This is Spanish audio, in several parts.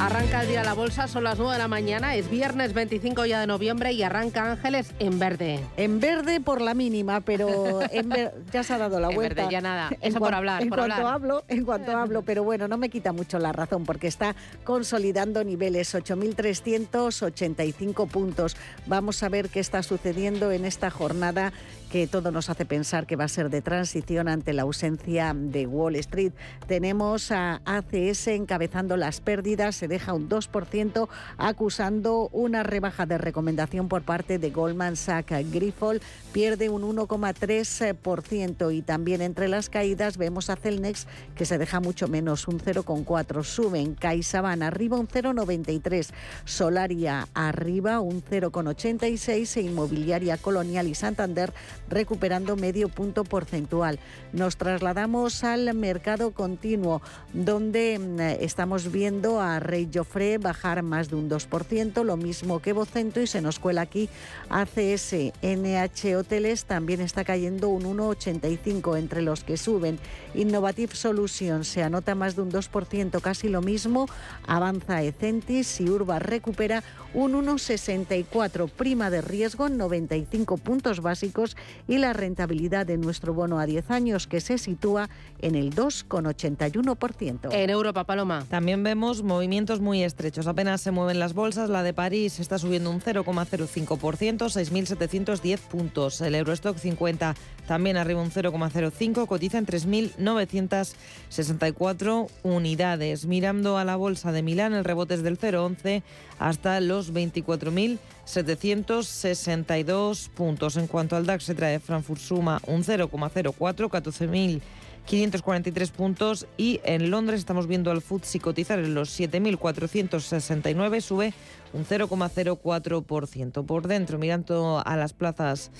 Arranca el día la bolsa, son las 9 de la mañana, es viernes 25 ya de noviembre y arranca Ángeles en verde. En verde por la mínima, pero ya se ha dado la vuelta. En verde ya nada, eso por hablar. En cuanto hablo, en cuanto hablo, pero bueno, no me quita mucho la razón porque está consolidando niveles 8.385 puntos. Vamos a ver qué está sucediendo en esta jornada que todo nos hace pensar que va a ser de transición ante la ausencia de Wall Street. Tenemos a ACS encabezando las pérdidas, se deja un 2% acusando una rebaja de recomendación por parte de Goldman Sachs. Grifols pierde un 1,3% y también entre las caídas vemos a Celnex que se deja mucho menos, un 0,4. Suben CaixaBank arriba un 0,93, Solaria arriba un 0,86 e Inmobiliaria Colonial y Santander recuperando medio punto porcentual. Nos trasladamos al mercado continuo, donde mm, estamos viendo a Rey Joffre bajar más de un 2%, lo mismo que Vocento, y se nos cuela aquí ACS, NH Hoteles también está cayendo un 1,85 entre los que suben. Innovative Solutions se anota más de un 2%, casi lo mismo. Avanza Ecentis y Urba recupera un 1,64, prima de riesgo 95 puntos básicos y la rentabilidad de nuestro bono a 10 años que se sitúa en el 2,81%. En Europa, Paloma. También vemos movimientos muy estrechos. Apenas se mueven las bolsas. La de París está subiendo un 0,05%, 6.710 puntos. El Eurostock 50 también arriba un 0,05, cotiza en 3.964 unidades. Mirando a la bolsa de Milán, el rebote es del 0,11 hasta los 24.762 puntos. En cuanto al DAX, se trae Frankfurt suma un 0,04, 14.543 puntos y en Londres estamos viendo al FTSE cotizar en los 7.469, sube un 0,04%. Por dentro, mirando a las plazas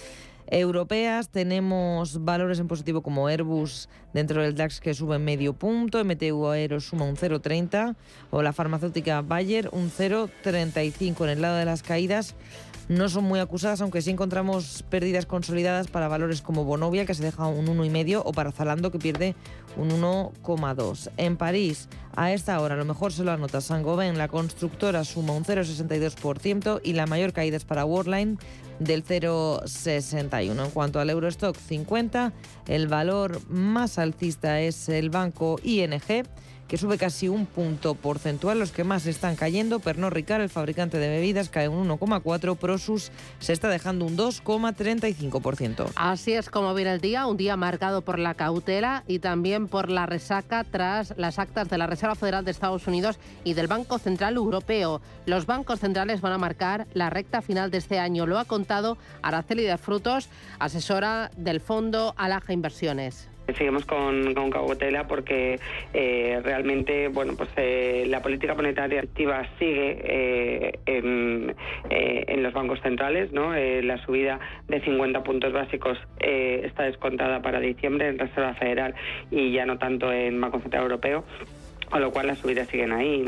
europeas. Tenemos valores en positivo como Airbus dentro del DAX que sube medio punto, MTU Aero suma un 0,30 o la farmacéutica Bayer un 0,35 en el lado de las caídas no son muy acusadas, aunque sí encontramos pérdidas consolidadas para valores como Bonovia, que se deja un 1,5, o para Zalando, que pierde un 1,2. En París, a esta hora, a lo mejor se lo anota Saint-Gobain, la constructora suma un 0,62% y la mayor caída es para Worldline del 0,61. En cuanto al Eurostock 50, el valor más alcista es el banco ING que sube casi un punto porcentual. Los que más están cayendo, Pernod Ricard, el fabricante de bebidas, cae un 1,4%, Prosus se está dejando un 2,35%. Así es como viene el día, un día marcado por la cautela y también por la resaca tras las actas de la Reserva Federal de Estados Unidos y del Banco Central Europeo. Los bancos centrales van a marcar la recta final de este año, lo ha contado Araceli de Frutos, asesora del Fondo Alaja Inversiones. Seguimos con, con porque eh, realmente bueno pues eh, la política monetaria activa sigue eh, en, en, los bancos centrales. ¿no? la subida de 50 puntos básicos está descontada para diciembre en Reserva Federal y ya no tanto en Banco Central Europeo con lo cual las subidas siguen ahí.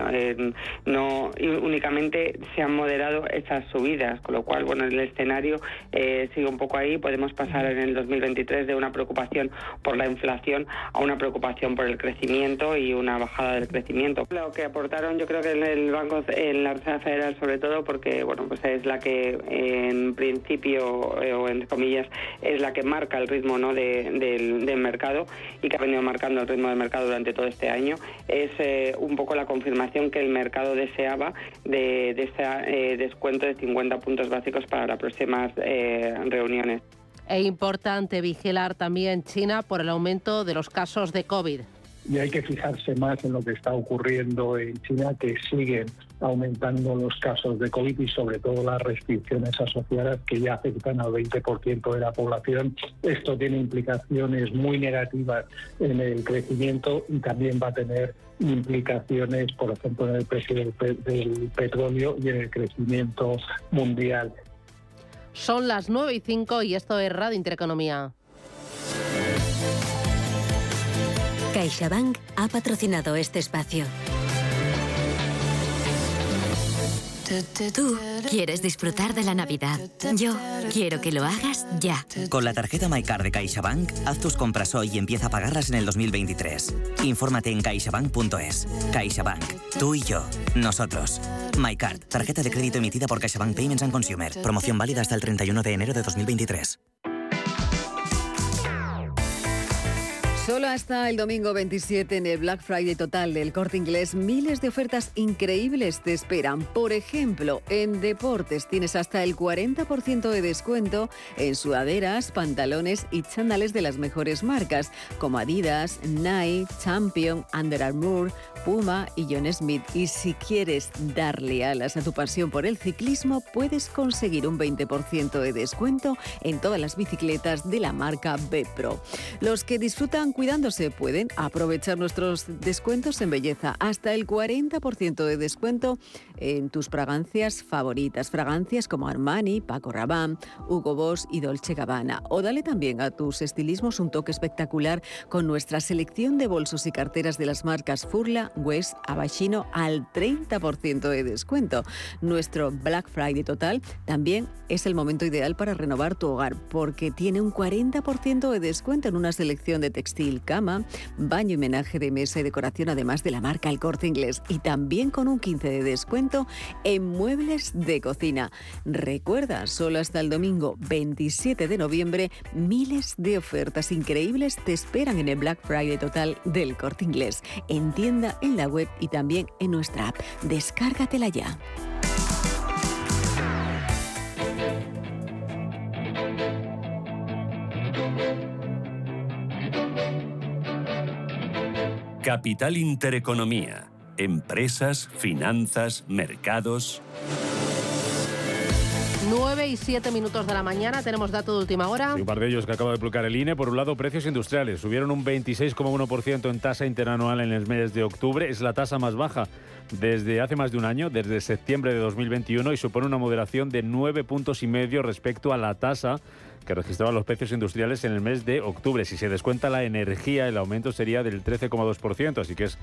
¿no? únicamente se han moderado esas subidas, con lo cual, bueno, el escenario eh, sigue un poco ahí. Podemos pasar en el 2023 de una preocupación por la inflación a una preocupación por el crecimiento y una bajada del crecimiento. Lo que aportaron, yo creo que en el Banco, en la Reserva Federal, sobre todo, porque, bueno, pues es la que en principio, eh, o en comillas, es la que marca el ritmo ¿no? del, del mercado y que ha venido marcando el ritmo del mercado durante todo este año. Es eh, un poco la confirmación que el mercado deseaba de, ese eh, descuento de 50 puntos básicos para las próximas eh, reuniones. Es importante vigilar también China por el aumento de los casos de COVID. Y hay que fijarse más en lo que está ocurriendo en China, que siguen aumentando los casos de COVID y sobre todo las restricciones asociadas que ya afectan al 20% de la población. Esto tiene implicaciones muy negativas en el crecimiento y también va a tener implicaciones, por ejemplo, en el precio del, del petróleo y en el crecimiento mundial. Son las 9 y 5 y esto es Radio Intereconomía. CaixaBank ha patrocinado este espacio. Tú quieres disfrutar de la Navidad. Yo quiero que lo hagas ya. Con la tarjeta MyCard de CaixaBank, haz tus compras hoy y empieza a pagarlas en el 2023. Infórmate en caixabank.es. CaixaBank. Tú y yo. Nosotros. MyCard. Tarjeta de crédito emitida por CaixaBank Payments and Consumer. Promoción válida hasta el 31 de enero de 2023. Solo hasta el domingo 27 en el Black Friday total del corte inglés, miles de ofertas increíbles te esperan. Por ejemplo, en deportes tienes hasta el 40% de descuento en sudaderas, pantalones y chándales de las mejores marcas, como Adidas, Nike, Champion, Under Armour, Puma y John Smith. Y si quieres darle alas a tu pasión por el ciclismo, puedes conseguir un 20% de descuento en todas las bicicletas de la marca B-Pro. Los que disfrutan cuidándose pueden aprovechar nuestros descuentos en belleza. Hasta el 40% de descuento en tus fragancias favoritas. Fragancias como Armani, Paco Rabanne, Hugo Boss y Dolce Gabbana. O dale también a tus estilismos un toque espectacular con nuestra selección de bolsos y carteras de las marcas Furla, West, Abashino al 30% de descuento. Nuestro Black Friday total también es el momento ideal para renovar tu hogar porque tiene un 40% de descuento en una selección de textil cama, baño y menaje de mesa y decoración, además de la marca El Corte Inglés. Y también con un 15 de descuento en muebles de cocina. Recuerda, solo hasta el domingo 27 de noviembre, miles de ofertas increíbles te esperan en el Black Friday total del Corte Inglés. En tienda, en la web y también en nuestra app. Descárgatela ya. Capital Intereconomía. Empresas, finanzas, mercados. 9 y 7 minutos de la mañana, tenemos dato de última hora. un par de ellos que acaba de publicar el INE. Por un lado, precios industriales. Subieron un 26,1% en tasa interanual en el mes de octubre. Es la tasa más baja desde hace más de un año, desde septiembre de 2021, y supone una moderación de 9 puntos y medio respecto a la tasa que registraban los precios industriales en el mes de octubre. Si se descuenta la energía, el aumento sería del 13,2%, así que es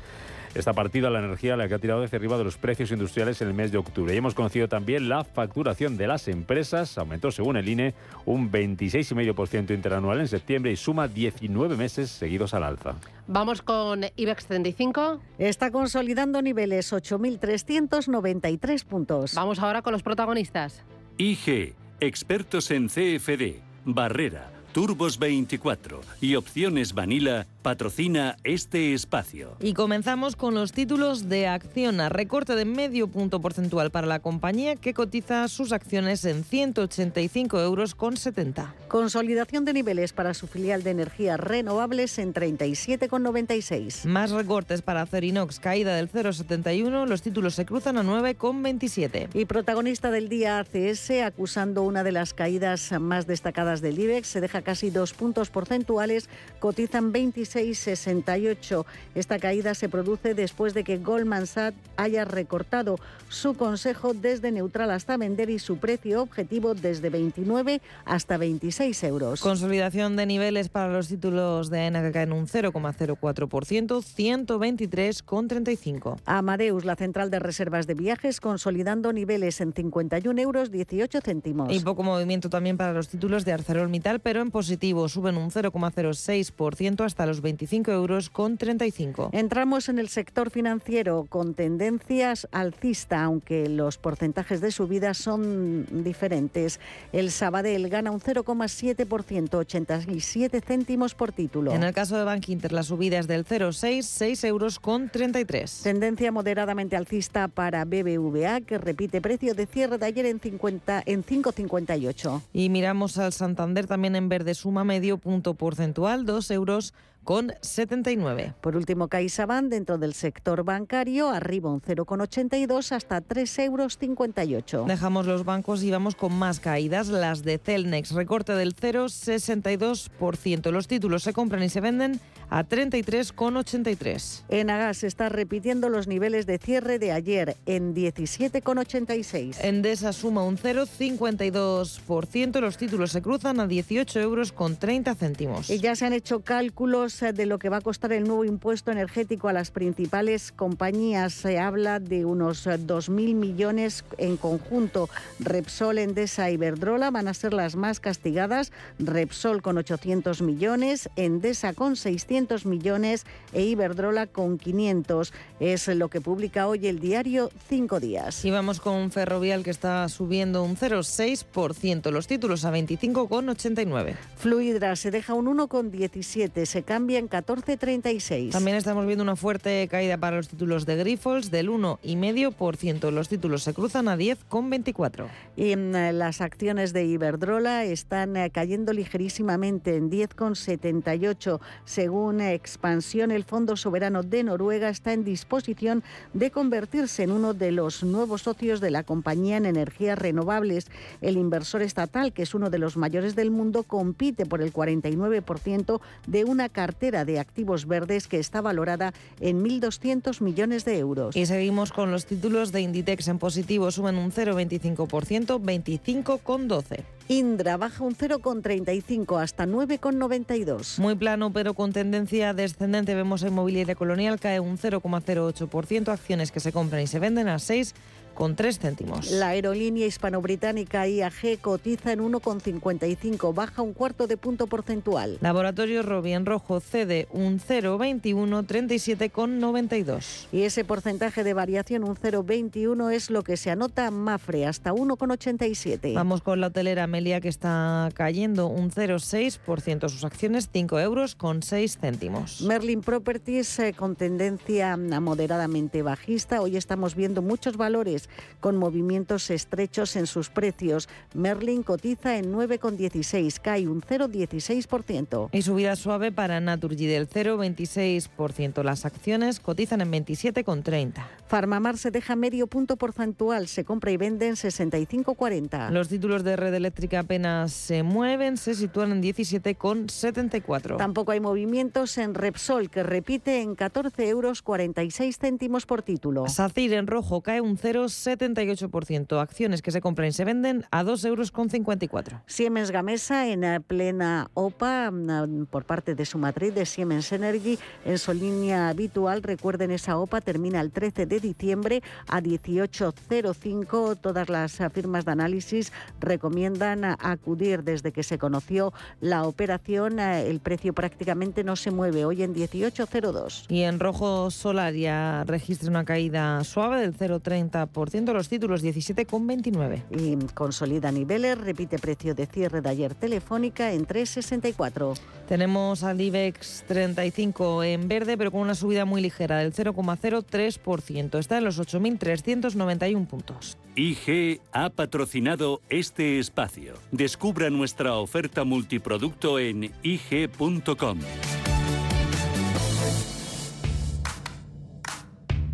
esta partida, la energía, la que ha tirado hacia arriba de los precios industriales en el mes de octubre. Y hemos conocido también la facturación de las empresas, aumentó según el INE un 26,5% interanual en septiembre y suma 19 meses seguidos al alza. Vamos con IBEX 35. Está consolidando niveles 8.393 puntos. Vamos ahora con los protagonistas. IG, expertos en CFD, Barrera, Turbos 24 y Opciones Vanilla patrocina este espacio. Y comenzamos con los títulos de Acciona. Recorte de medio punto porcentual para la compañía que cotiza sus acciones en 185 euros con 70. Consolidación de niveles para su filial de energías renovables en 37,96. Más recortes para Cerinox, caída del 0,71. Los títulos se cruzan a 9,27. Y protagonista del día ACS, acusando una de las caídas más destacadas del IBEX, se deja casi dos puntos porcentuales, cotizan 26 6,68. Esta caída se produce después de que Goldman Sachs haya recortado su consejo desde neutral hasta vender y su precio objetivo desde 29 hasta 26 euros. Consolidación de niveles para los títulos de AENA que caen un 0,04%, 123,35. Amadeus, la central de reservas de viajes, consolidando niveles en 51 euros 18 céntimos. Y poco movimiento también para los títulos de ArcelorMittal, pero en positivo suben un 0,06% hasta los 25 euros con 35. Entramos en el sector financiero con tendencias alcista, aunque los porcentajes de subida son diferentes. El Sabadell gana un 0,7%, 87 céntimos por título. En el caso de Bank Inter, la subida es del 0,6, 6 euros con 33. Tendencia moderadamente alcista para BBVA, que repite precio de cierre de ayer en 50 en 5,58. Y miramos al Santander también en verde, suma medio punto porcentual, 2 euros 3,79. Por último, CaixaBank dentro del sector bancario arriba un 0,82 hasta 3,58 euros. Dejamos los bancos y vamos con más caídas. Las de Celnex, recorte del 0,62%. Los títulos se compran y se venden a 33,83. Enagas está repitiendo los niveles de cierre de ayer en 17,86. Endesa suma un 0,52%. Los títulos se cruzan a 18 euros con 30 céntimos. Y ya se han hecho cálculos de lo que va a costar el nuevo impuesto energético a las principales compañías. Se habla de unos 2.000 millones en conjunto. Repsol, Endesa y Iberdrola van a ser las más castigadas. Repsol con 800 millones, Endesa con 600 millones e Iberdrola con 500. Es lo que publica hoy el diario Cinco Días. Y vamos con Ferrovial que está subiendo un 0,6%. Los títulos a 25,89. Fluidra se deja un 1,17, se cambia en 14,36. También estamos viendo una fuerte caída para los títulos de Grifols del 1,5%. Los títulos se cruzan a 10,24. Y mm, las acciones de Iberdrola están eh, cayendo ligerísimamente en 10,78. Según Expansión, el Fondo Soberano de Noruega está en disposición de convertirse en uno de los nuevos socios de la compañía en energías renovables. El inversor estatal, que es uno de los mayores del mundo, compite por el 49% de una cartera de activos verdes que está valorada en 1.200 millones de euros. Y seguimos con los títulos de Inditex en positivo, suben un 0,25%, 25,12. Indra baja un 0,35 hasta 9,92. Muy plano, pero con tendencia descendente. Vemos a Inmobiliaria Colonial cae un 0,08%, acciones que se compran y se venden a 6 con 3 céntimos. La aerolínea hispano-británica IAG cotiza en 1,55, baja un cuarto de punto porcentual. Laboratorio Robi en rojo cede un 0,21, 37,92. Y ese porcentaje de variación, un 0,21, es lo que se anota Mafre, hasta 1,87. Vamos con la hotelera Amelia que está cayendo un 0,6%, sus acciones 5 euros con 6 céntimos. Merlin Properties eh, con tendencia moderadamente bajista. Hoy estamos viendo muchos valores con movimientos estrechos en sus precios. Merlin cotiza en 9,16, cae un 0,16%. Y subida suave para Naturgy del 0,26%. Las acciones cotizan en 27,30. Farmamar se deja medio punto porcentual, se compra y vende en 65,40. Los títulos de red eléctrica apenas se mueven, se sitúan en 17,74. Tampoco hay movimientos en Repsol, que repite en 14 euros 46 céntimos por título. SACIR en rojo cae un 0,78%. Acciones que se compran y se venden a 2,54 euros. Siemens Gamesa en plena OPA mm, por parte de su matriz de Siemens Energy en su línea habitual. Recuerden, esa OPA termina el 13 de diciembre a 18.05. Todas las eh, firmas de análisis recomiendan eh, acudir desde que se conoció la operación. El precio prácticamente no se mueve hoy en 18.02. Y en rojo solar ya registra una caída suave del 0,30% los títulos 17,29. Y consolida niveles, repite precio de cierre de ayer telefónica en 3,64. Tenemos al IBEX 35 en verde, pero con una subida muy ligera del 0,03%. Está en los 8.391 puntos. IG ha patrocinado este espacio. Descubra nuestra oferta multiproducto en ig.com.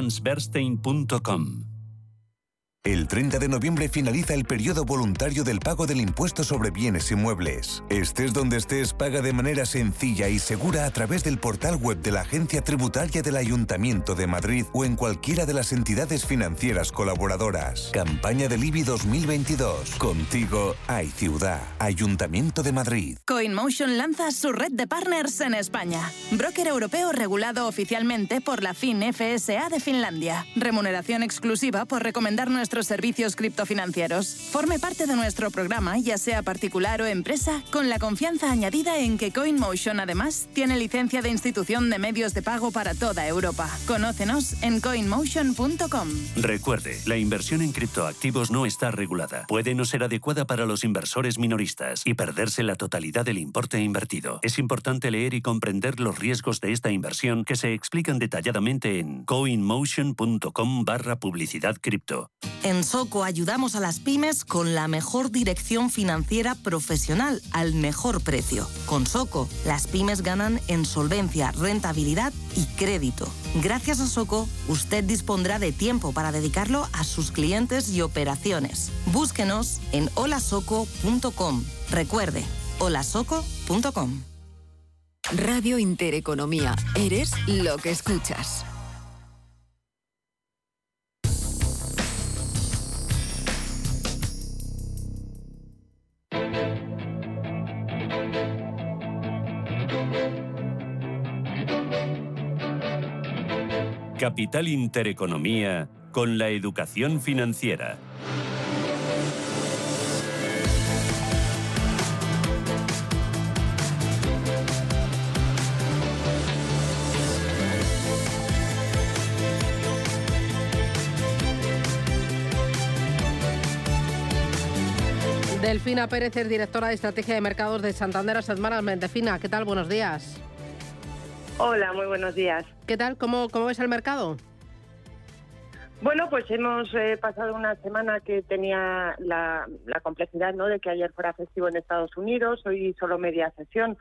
alliancebernstein.com. El 30 de noviembre finaliza el periodo voluntario del pago del impuesto sobre bienes inmuebles. Estés donde estés, paga de manera sencilla y segura a través del portal web de la Agencia Tributaria del Ayuntamiento de Madrid o en cualquiera de las entidades financieras colaboradoras. Campaña del IBI 2022. Contigo hay ciudad. Ayuntamiento de Madrid. CoinMotion lanza su red de partners en España. Broker europeo regulado oficialmente por la FIN-FSA de Finlandia. Remuneración exclusiva por recomendar nuestro nuestros servicios criptofinancieros. Forme parte de nuestro programa, ya sea particular o empresa, con la confianza añadida en que CoinMotion además tiene licencia de institución de medios de pago para toda Europa. Conócenos en coinmotion.com. Recuerde, la inversión en criptoactivos no está regulada. Puede no ser adecuada para los inversores minoristas y perderse la totalidad del importe invertido. Es importante leer y comprender los riesgos de esta inversión que se explican detalladamente en coinmotion.com barra publicidad cripto. En Soco ayudamos a las pymes con la mejor dirección financiera profesional al mejor precio. Con Soco, las pymes ganan en solvencia, rentabilidad y crédito. Gracias a Soco, usted dispondrá de tiempo para dedicarlo a sus clientes y operaciones. Búsquenos en holasoco.com. Recuerde, holasoco.com. Radio Intereconomía. Eres lo que escuchas. Capital Intereconomía con la educación financiera. Delfina Pérez es directora de Estrategia de Mercados de Santander Asset Management. Delfina, ¿qué tal? Buenos días. Hola, muy buenos días. ¿Qué tal? ¿Cómo, cómo ves el mercado? Bueno, pues hemos eh, pasado una semana que tenía la, complejidad ¿no? de que ayer fuera festivo en Estados Unidos, hoy solo media sesión,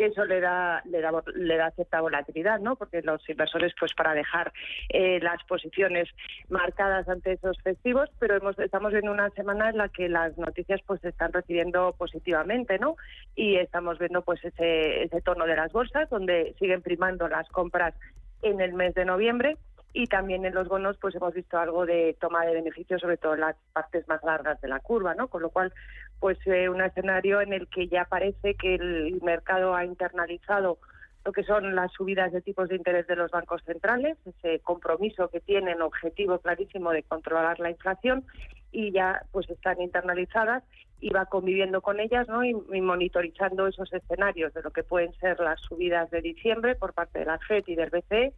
que eso le da, le da, le da cierta volatilidad, ¿no? Porque los inversores, pues para dejar eh, las posiciones marcadas ante esos festivos, pero hemos, estamos en una semana en la que las noticias pues se están recibiendo positivamente, ¿no? Y estamos viendo pues ese, ese tono de las bolsas, donde siguen primando las compras en el mes de noviembre y también en los bonos pues hemos visto algo de toma de beneficios sobre todo en las partes más largas de la curva no con lo cual pues eh, un escenario en el que ya parece que el mercado ha internalizado lo que son las subidas de tipos de interés de los bancos centrales, ese compromiso que tienen objetivo clarísimo de controlar la inflación y ya pues están internalizadas y va conviviendo con ellas ¿no? y, y monitorizando esos escenarios de lo que pueden ser las subidas de diciembre por parte de la FED y del BCE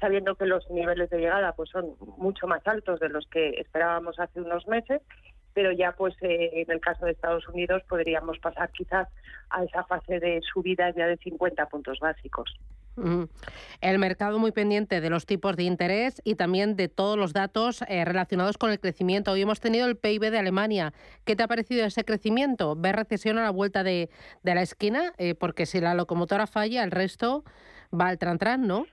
sabiendo que los niveles de llegada pues son mucho más altos de los que esperábamos hace unos meses pero ya pues eh, en el caso de Estados Unidos podríamos pasar quizás a esa fase de subidas ya de 50 puntos básicos. El mercado muy pendiente de los tipos de interés y también de todos los datos eh, relacionados con el crecimiento. Hoy hemos tenido el PIB de Alemania. ¿Qué te ha parecido ese crecimiento? ¿Ves recesión a la vuelta de, la esquina? Eh, porque si la locomotora falla, el resto va al tran, ¿no?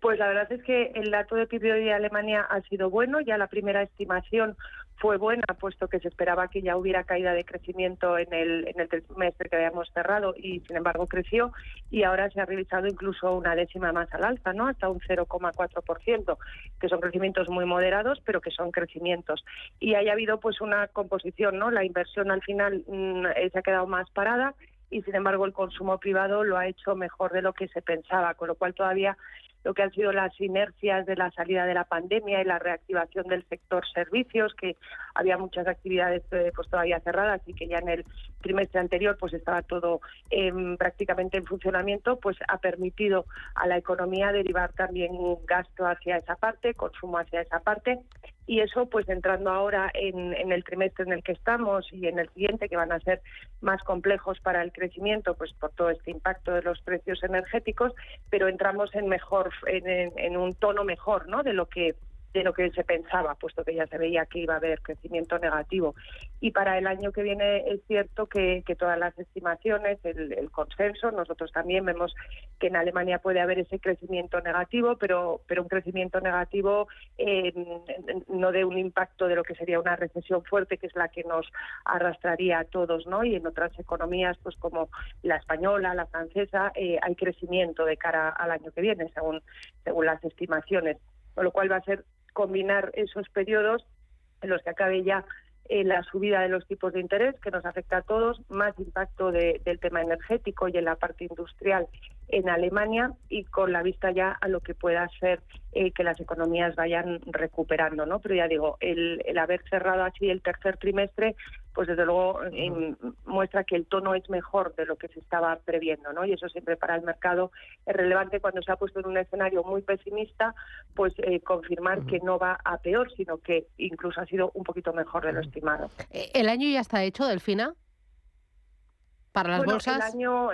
Pues la verdad es que el dato de PIB de Alemania ha sido bueno. Ya la primera estimación fue buena, puesto que se esperaba que ya hubiera caída de crecimiento en el, en el trimestre que habíamos cerrado y, sin embargo, creció y ahora se ha revisado incluso una décima más al alza, ¿no? Hasta un 0,4%, que son crecimientos muy moderados, pero que son crecimientos. Y haya habido pues una composición, ¿no? La inversión al final mm, eh, se ha quedado más parada y sin embargo el consumo privado lo ha hecho mejor de lo que se pensaba, con lo cual todavía lo que han sido las inercias de la salida de la pandemia y la reactivación del sector servicios, que había muchas actividades eh, pues todavía cerradas y que ya en el trimestre anterior pues estaba todo prácticamente en funcionamiento, pues ha permitido a la economía derivar también gasto hacia esa parte, consumo hacia esa parte y eso pues entrando ahora en, en, el trimestre en el que estamos y en el siguiente que van a ser más complejos para el crecimiento pues por todo este impacto de los precios energéticos pero entramos en mejor en, en un tono mejor no de lo que de lo que se pensaba, puesto que ya se veía que iba a haber crecimiento negativo. Y para el año que viene es cierto que, todas las estimaciones, el, consenso, nosotros también vemos que en Alemania puede haber ese crecimiento negativo, pero, pero un crecimiento negativo eh, no de un impacto de lo que sería una recesión fuerte, que es la que nos arrastraría a todos, ¿no? Y en otras economías, pues como la española, la francesa, eh, hay crecimiento de cara al año que viene, según, según las estimaciones con lo cual va a ser combinar esos periodos en los que acabe ya eh, la subida de los tipos de interés, que nos afecta a todos, más impacto del tema energético y en la parte industrial en Alemania y con la vista ya a lo que pueda ser eh, que las economías vayan recuperando, ¿no? Pero ya digo, el, haber cerrado así el tercer trimestre, pues desde luego muestra que el tono es mejor de lo que se estaba previendo, ¿no? Y eso siempre para el mercado es relevante cuando se ha puesto en un escenario muy pesimista, pues eh, confirmar que no va a peor, sino que incluso ha sido un poquito mejor de lo estimado. Eh, ¿El año ya está hecho, Delfina? ¿Para las bolsas? El año,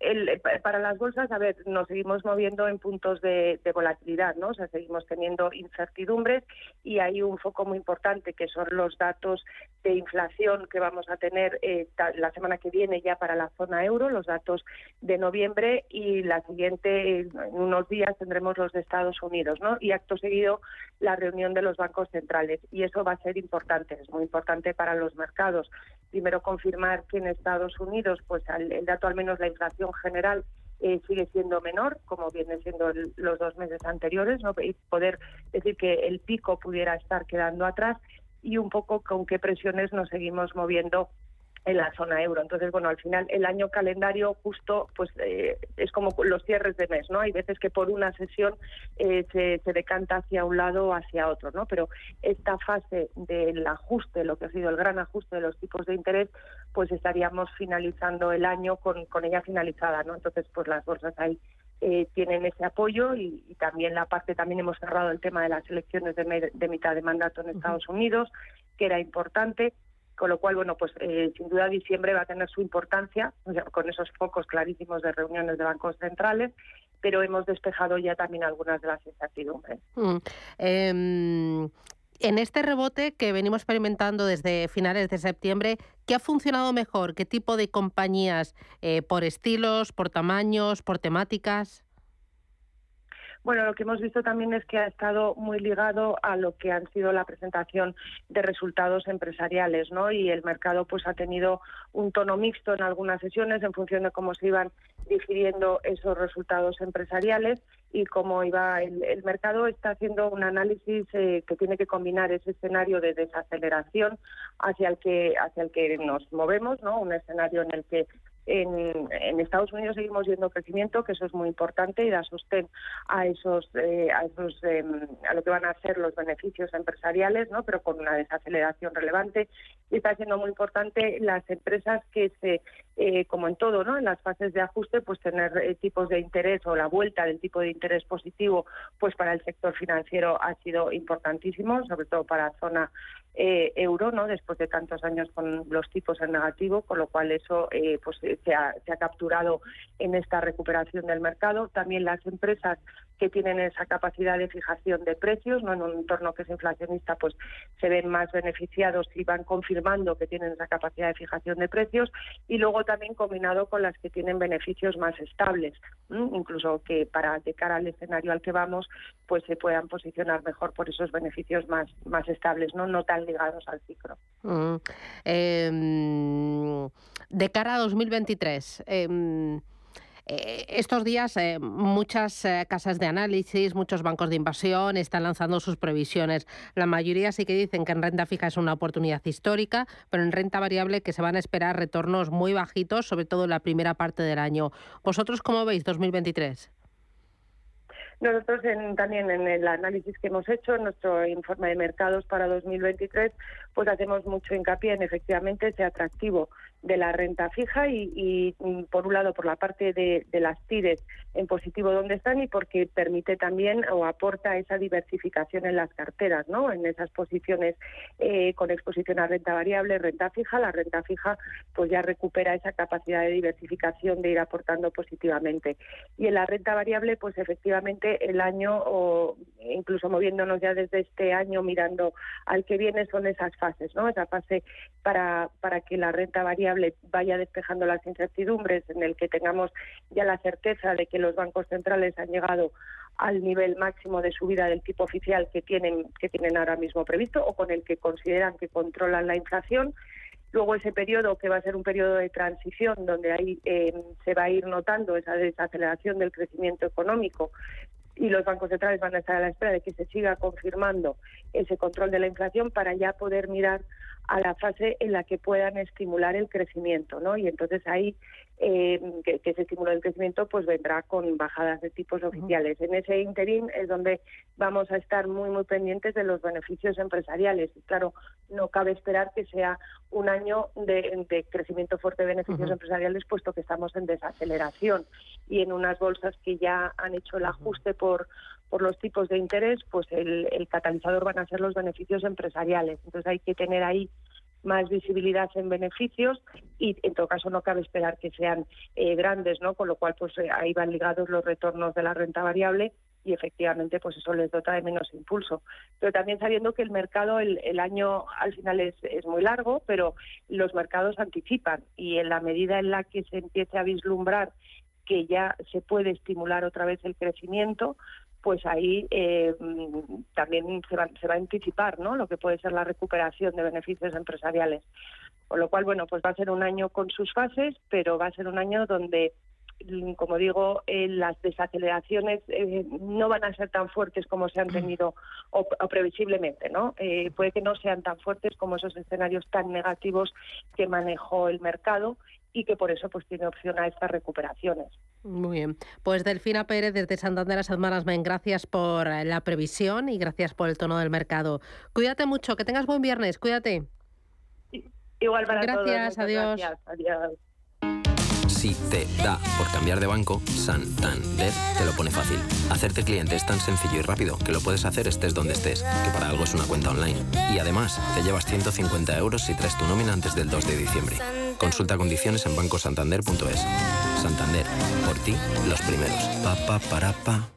el, para las bolsas, a ver, nos seguimos moviendo en puntos de, volatilidad, ¿no? O sea, seguimos teniendo incertidumbres y hay un foco muy importante que son los datos de inflación que vamos a tener eh, la semana que viene ya para la zona euro, los datos de noviembre y la siguiente, en unos días, tendremos los de Estados Unidos, ¿no? Y acto seguido la reunión de los bancos centrales y eso va a ser importante, es muy importante para los mercados. Primero confirmar que en Estados Unidos, pues el dato al menos la inflación general eh, sigue siendo menor, como vienen siendo los dos meses anteriores, ¿no? y poder decir que el pico pudiera estar quedando atrás y un poco con qué presiones nos seguimos moviendo en la zona euro. Entonces, bueno, al final el año calendario justo pues eh, es como los cierres de mes, ¿no? Hay veces que por una sesión eh, se, se, decanta hacia un lado o hacia otro, ¿no? Pero esta fase del ajuste, lo que ha sido el gran ajuste de los tipos de interés, pues estaríamos finalizando el año con, con ella finalizada, ¿no? Entonces, pues las bolsas ahí eh, tienen ese apoyo y, también la parte, también hemos cerrado el tema de las elecciones de, de mitad de mandato en Estados Unidos, que era importante con lo cual, bueno, pues eh, sin duda diciembre va a tener su importancia, con esos focos clarísimos de reuniones de bancos centrales, pero hemos despejado ya también algunas de las incertidumbres. Mm. Em, en este rebote que venimos experimentando desde finales de septiembre, ¿qué ha funcionado mejor? ¿Qué tipo de compañías? Eh, ¿Por estilos, por tamaños, por temáticas? Bueno, lo que hemos visto también es que ha estado muy ligado a lo que han sido la presentación de resultados empresariales, ¿no? Y el mercado pues ha tenido un tono mixto en algunas sesiones en función de cómo se iban difiriendo esos resultados empresariales y cómo iba el, mercado está haciendo un análisis eh, que tiene que combinar ese escenario de desaceleración hacia el que hacia el que nos movemos, ¿no? Un escenario en el que en, Estados Unidos seguimos viendo crecimiento, que eso es muy importante y da sostén a esos, eh, a esos, em, a lo que van a ser los beneficios empresariales, ¿no? Pero con una desaceleración relevante y está siendo muy importante las empresas que se, eh, como en todo, ¿no? En las fases de ajuste, pues tener eh, tipos de interés o la vuelta del tipo de interés positivo, pues para el sector financiero ha sido importantísimo, sobre todo para la zona eh, euro, ¿no? Después de tantos años con los tipos en negativo, con lo cual eso eh, pues se ha, se ha capturado en esta recuperación del mercado. También las empresas que tienen esa capacidad de fijación de precios, no en un entorno que es inflacionista, pues se ven más beneficiados y van confirmando que tienen esa capacidad de fijación de precios y luego también combinado con las que tienen beneficios más estables, incluso que para de cara al escenario al que vamos, pues se puedan posicionar mejor por esos beneficios más más estables, no no tan ligados al ciclo. Mm. Em, de cara a 2023. Eh, estos días eh, muchas eh, casas de análisis, muchos bancos de inversión están lanzando sus previsiones. La mayoría sí que dicen que en renta fija es una oportunidad histórica, pero en renta variable que se van a esperar retornos muy bajitos, sobre todo en la primera parte del año. ¿Vosotros cómo veis 2023? Nosotros también en el análisis que hemos hecho, en nuestro informe de mercados para 2023, pues hacemos mucho hincapié en efectivamente ese atractivo de la renta fija y, mm, por un lado por la parte de, las TIRES en positivo donde están y porque permite también o aporta esa diversificación en las carteras, ¿no? En esas posiciones eh, con exposición a renta variable, renta fija, la renta fija pues ya recupera esa capacidad de diversificación de ir aportando positivamente. Y en la renta variable pues efectivamente el año o incluso moviéndonos ya desde este año mirando al que viene son esas fases, ¿no? Esa fase para, para que la renta variable vaya despejando las incertidumbres, en el que tengamos ya la certeza de que los bancos centrales han llegado al nivel máximo de subida del tipo oficial que tienen, que tienen ahora mismo previsto o con el que consideran que controlan la inflación. Luego ese periodo que va a ser un periodo de transición donde ahí eh, se va a ir notando esa desaceleración del crecimiento económico y los bancos centrales van a estar a la espera de que se siga confirmando ese control de la inflación para ya poder mirar a la fase en la que puedan estimular el crecimiento, ¿no? Y entonces ahí eh, que, ese estímulo del crecimiento pues vendrá con bajadas de tipos oficiales. En ese interín es donde vamos a estar muy muy pendientes de los beneficios empresariales. Y claro, no cabe esperar que sea un año de, crecimiento fuerte de beneficios empresariales, puesto que estamos en desaceleración y en unas bolsas que ya han hecho el ajuste por por los tipos de interés, pues el, el catalizador van a ser los beneficios empresariales. Entonces hay que tener ahí más visibilidad en beneficios y en todo caso no cabe esperar que sean eh, grandes, ¿no? Con lo cual pues eh, ahí van ligados los retornos de la renta variable y efectivamente pues eso les dota de menos impulso. Pero también sabiendo que el mercado el, el año al final es, es, muy largo, pero los mercados anticipan y en la medida en la que se empiece a vislumbrar que ya se puede estimular otra vez el crecimiento, pues ahí eh, también se va, se va a anticipar ¿no? lo que puede ser la recuperación de beneficios empresariales. Con lo cual, bueno, pues va a ser un año con sus fases, pero va a ser un año donde mm, como digo, eh, las desaceleraciones eh, no van a ser tan fuertes como se han tenido o, previsiblemente, ¿no? puede que no sean tan fuertes como esos escenarios tan negativos que manejó el mercado y que por eso pues tiene opción a estas recuperaciones. Muy bien. Pues Delfina Pérez desde Santander a Management, gracias por eh, la previsión y gracias por el tono del mercado. Cuídate mucho, que tengas buen viernes, cuídate. Igual para gracias, Adiós. Gracias, adiós si te da por cambiar de banco, Santander te lo pone fácil. Hacerte cliente es tan sencillo y rápido que lo puedes hacer estés donde estés, que para algo es una cuenta online. Y además, te llevas 150 euros si traes tu nómina antes del 2 de diciembre. Consulta condiciones en bancosantander.es. Santander, por ti, los primeros. Pa, pa, para, pa.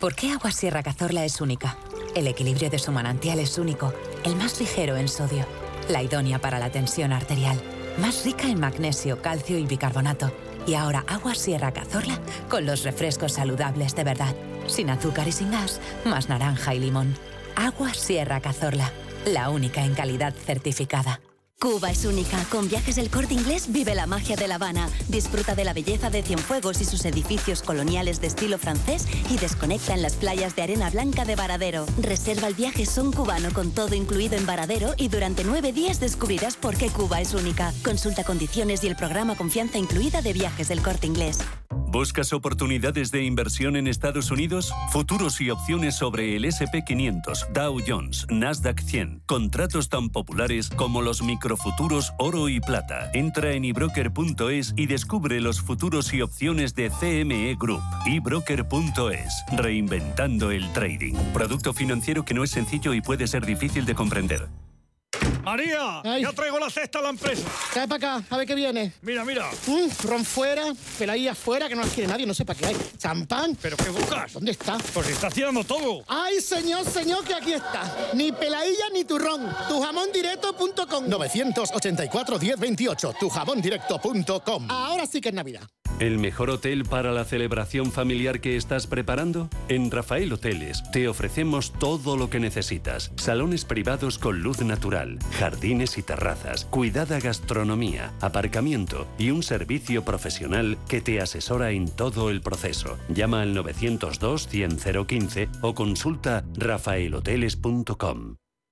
¿Por qué Agua Sierra Cazorla es única? El equilibrio de su manantial es único, el más ligero en sodio, la idónea para la tensión arterial más rica en magnesio, calcio y bicarbonato. Y ahora agua Sierra Cazorla con los refrescos saludables de verdad, sin azúcar y sin gas, más naranja y limón. Agua Sierra Cazorla, la única en calidad certificada. Cuba es única. Con viajes del corte inglés vive la magia de La Habana. Disfruta de la belleza de Cienfuegos y sus edificios coloniales de estilo francés y desconecta en las playas de arena blanca de Varadero. Reserva el viaje Son Cubano con todo incluido en Varadero y durante nueve días descubrirás por qué Cuba es única. Consulta condiciones y el programa Confianza Incluida de Viajes del Corte Inglés. ¿Buscas oportunidades de inversión en Estados Unidos? Futuros y opciones sobre el SP500, Dow Jones, Nasdaq 100. Contratos tan populares como los microfuturos oro y plata. Entra en ebroker.es y descubre los futuros y opciones de CME Group. ebroker.es. Reinventando el trading. Producto financiero que no es sencillo y puede ser difícil de comprender. María, ya traigo la cesta a la empresa. Trae para acá, a ver qué viene. Mira, mira. Mm, ron fuera, peladilla fuera, que no las quiere nadie, no sé para qué hay. Champán. ¿Pero qué buscas? ¿Dónde está? Pues está haciendo todo. Ay, señor, señor, que aquí está. Ni peladilla ni turrón. Tujamondirecto.com 984 1028 tujamondirecto.com Ahora sí que es Navidad. ¿El mejor hotel para la celebración familiar que estás preparando? En Rafael Hoteles te ofrecemos todo lo que necesitas. Salones privados con luz natural, jardines y terrazas, cuidada gastronomía, aparcamiento y un servicio profesional que te asesora en todo el proceso. Llama al 902 100 o consulta rafaelhoteles.com.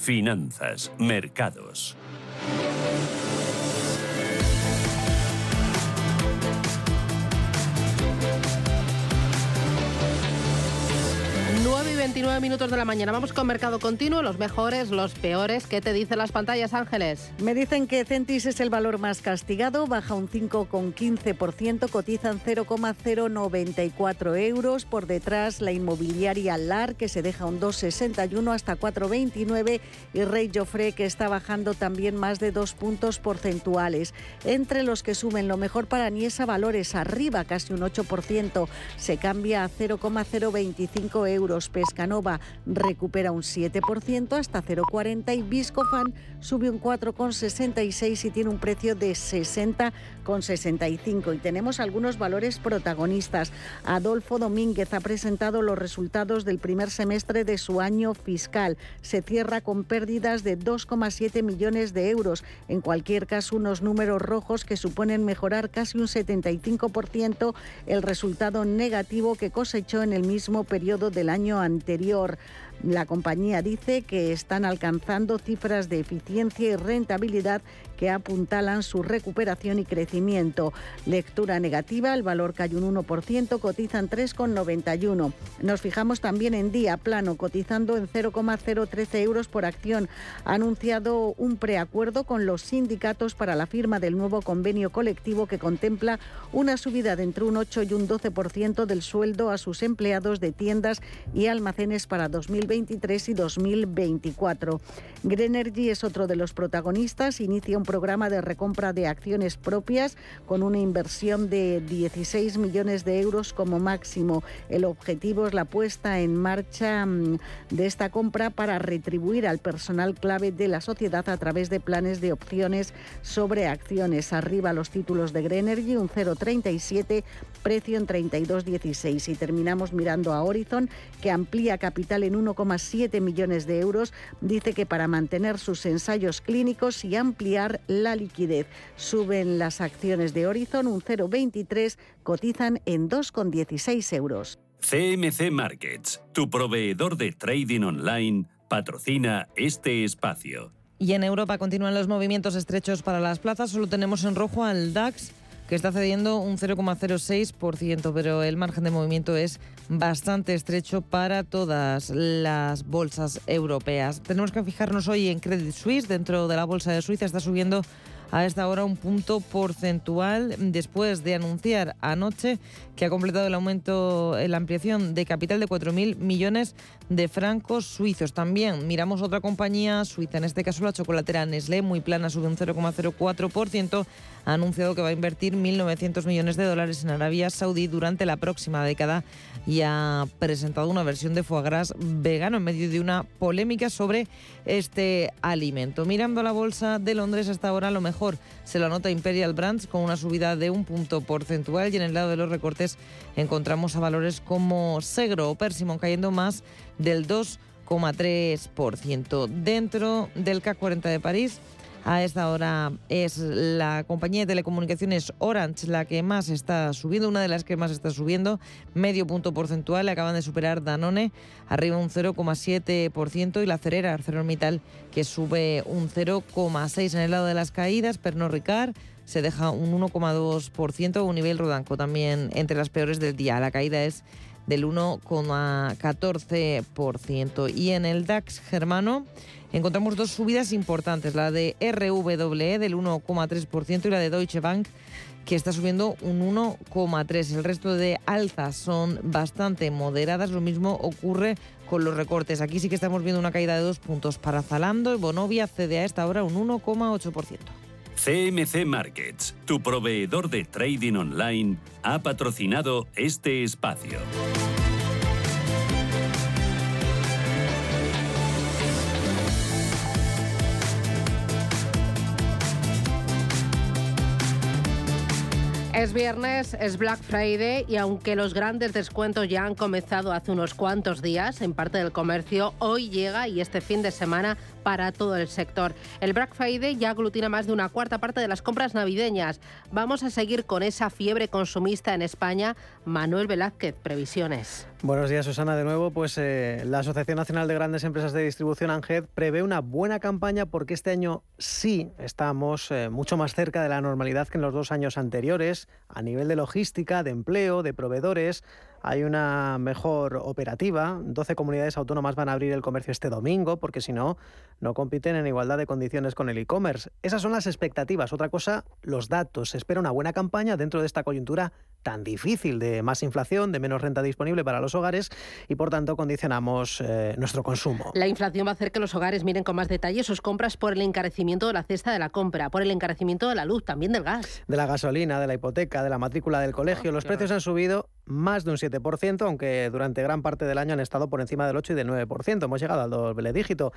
Finanzas, mercados. 29 minutos de la mañana. Vamos con mercado continuo, los mejores, los peores. ¿Qué te dicen las pantallas, Ángeles? Me dicen que Centis es el valor más castigado, baja un 5,15%, cotizan 0,094 euros. Por detrás, la inmobiliaria LAR, que se deja un 2,61 hasta 4,29 y Rey Joffre, que está bajando también más de dos puntos porcentuales. Entre los que suben lo mejor para Niesa, valores arriba, casi un 8%, se cambia a 0,025 euros. Pescanova recupera un 7% hasta 0,40 y Viscofan sube un 4,66 y tiene un precio de 60,65. Y tenemos algunos valores protagonistas. Adolfo Domínguez ha presentado los resultados del primer semestre de su año fiscal. Se cierra con pérdidas de 2,7 millones de euros. En cualquier caso, unos números rojos que suponen mejorar casi un 75% el resultado negativo que cosechó en el mismo periodo del año anterior interior. La compañía dice que están alcanzando cifras de eficiencia y rentabilidad que apuntalan su recuperación y crecimiento. Lectura negativa, el valor cae un 1%, cotizan 3,91. Nos fijamos también en día plano, cotizando en 0,013 euros por acción. Ha anunciado un preacuerdo con los sindicatos para la firma del nuevo convenio colectivo que contempla una subida de entre un 8 y un 12% del sueldo a sus empleados de tiendas y almacenes para 2023 y 2024. Greenergy es otro de los protagonistas, inicia un programa de recompra de acciones propias con una inversión de 16 millones de euros como máximo. El objetivo es la puesta en marcha mm, de esta compra para retribuir al personal clave de la sociedad a través de planes de opciones sobre acciones. Arriba los títulos de Greenergy, un 0,37, precio en 32,16. Y terminamos mirando a Horizon, que amplía capital en 1,7 millones de euros. Dice que para mantener sus ensayos clínicos y ampliar la liquidez. Suben las acciones de Horizon un 0,23, cotizan en 2,16 euros. CMC Markets, tu proveedor de trading online, patrocina este espacio. Y en Europa continúan los movimientos estrechos para las plazas. Solo tenemos en rojo al DAX que está cediendo un 0,06%, pero el margen de movimiento es bastante estrecho para todas las bolsas europeas. Tenemos que fijarnos hoy en Credit Suisse, dentro de la bolsa de Suiza está subiendo a esta hora un punto porcentual después de anunciar anoche que ha completado el aumento, la ampliación de capital de 4.000 millones de francos suizos. También miramos otra compañía suiza, en este caso la chocolatera Nestlé, muy plana, sube un 0,04%, ha anunciado que va a invertir 1.900 millones de dólares en Arabia Saudí durante la próxima década y ha presentado una versión de foie gras vegano en medio de una polémica sobre este alimento. Mirando la bolsa de Londres hasta ahora lo mejor se lo anota Imperial Brands con una subida de un punto porcentual y en el lado de los recortes encontramos a valores como Segro o Persimon cayendo más del 2,3%. Dentro del CAC 40 de París a esta hora es la compañía de telecomunicaciones Orange la que más está subiendo, una de las que más está subiendo, medio punto porcentual, acaban de superar Danone, arriba un 0,7% y la Cerera ArcelorMittal que sube un 0,6% en el lado de las caídas, Pernod Ricard se deja un 1,2%, un nivel Rodanco también entre las peores del día, la caída es del 1,14% y en el DAX germano encontramos dos subidas importantes, la de RWE del 1,3% y la de Deutsche Bank que está subiendo un 1,3. El resto de alzas son bastante moderadas. Lo mismo ocurre con los recortes. Aquí sí que estamos viendo una caída de dos puntos para Zalando y Bonovia cede a esta hora un 1,8%. CMC Markets, tu proveedor de trading online, ha patrocinado este espacio. Es viernes, es Black Friday y aunque los grandes descuentos ya han comenzado hace unos cuantos días en parte del comercio, hoy llega y este fin de semana para todo el sector. El Black Friday ya aglutina más de una cuarta parte de las compras navideñas. Vamos a seguir con esa fiebre consumista en España. Manuel Velázquez, previsiones. Buenos días, Susana. De nuevo, pues eh, la Asociación Nacional de Grandes Empresas de Distribución, ANGED, prevé una buena campaña porque este año sí estamos eh, mucho más cerca de la normalidad que en los dos años anteriores, a nivel de logística, de empleo, de proveedores hay una mejor operativa. 12 comunidades autónomas van a abrir el comercio este domingo porque si no, no compiten en igualdad de condiciones con el e-commerce. Esas son las expectativas. Otra cosa, los datos. Se espera una buena campaña dentro de esta coyuntura tan difícil de más inflación, de menos renta disponible para los hogares y por tanto condicionamos eh, nuestro consumo. La inflación va a hacer que los hogares miren con más detalle sus compras por el encarecimiento de la cesta de la compra, por el encarecimiento de la luz, también del gas. De la gasolina, de la hipoteca, de la matrícula del colegio. Ah, los precios han subido más de un 7%, aunque durante gran parte del año han estado por encima del 8 y del 9%. Hemos llegado al doble dígito.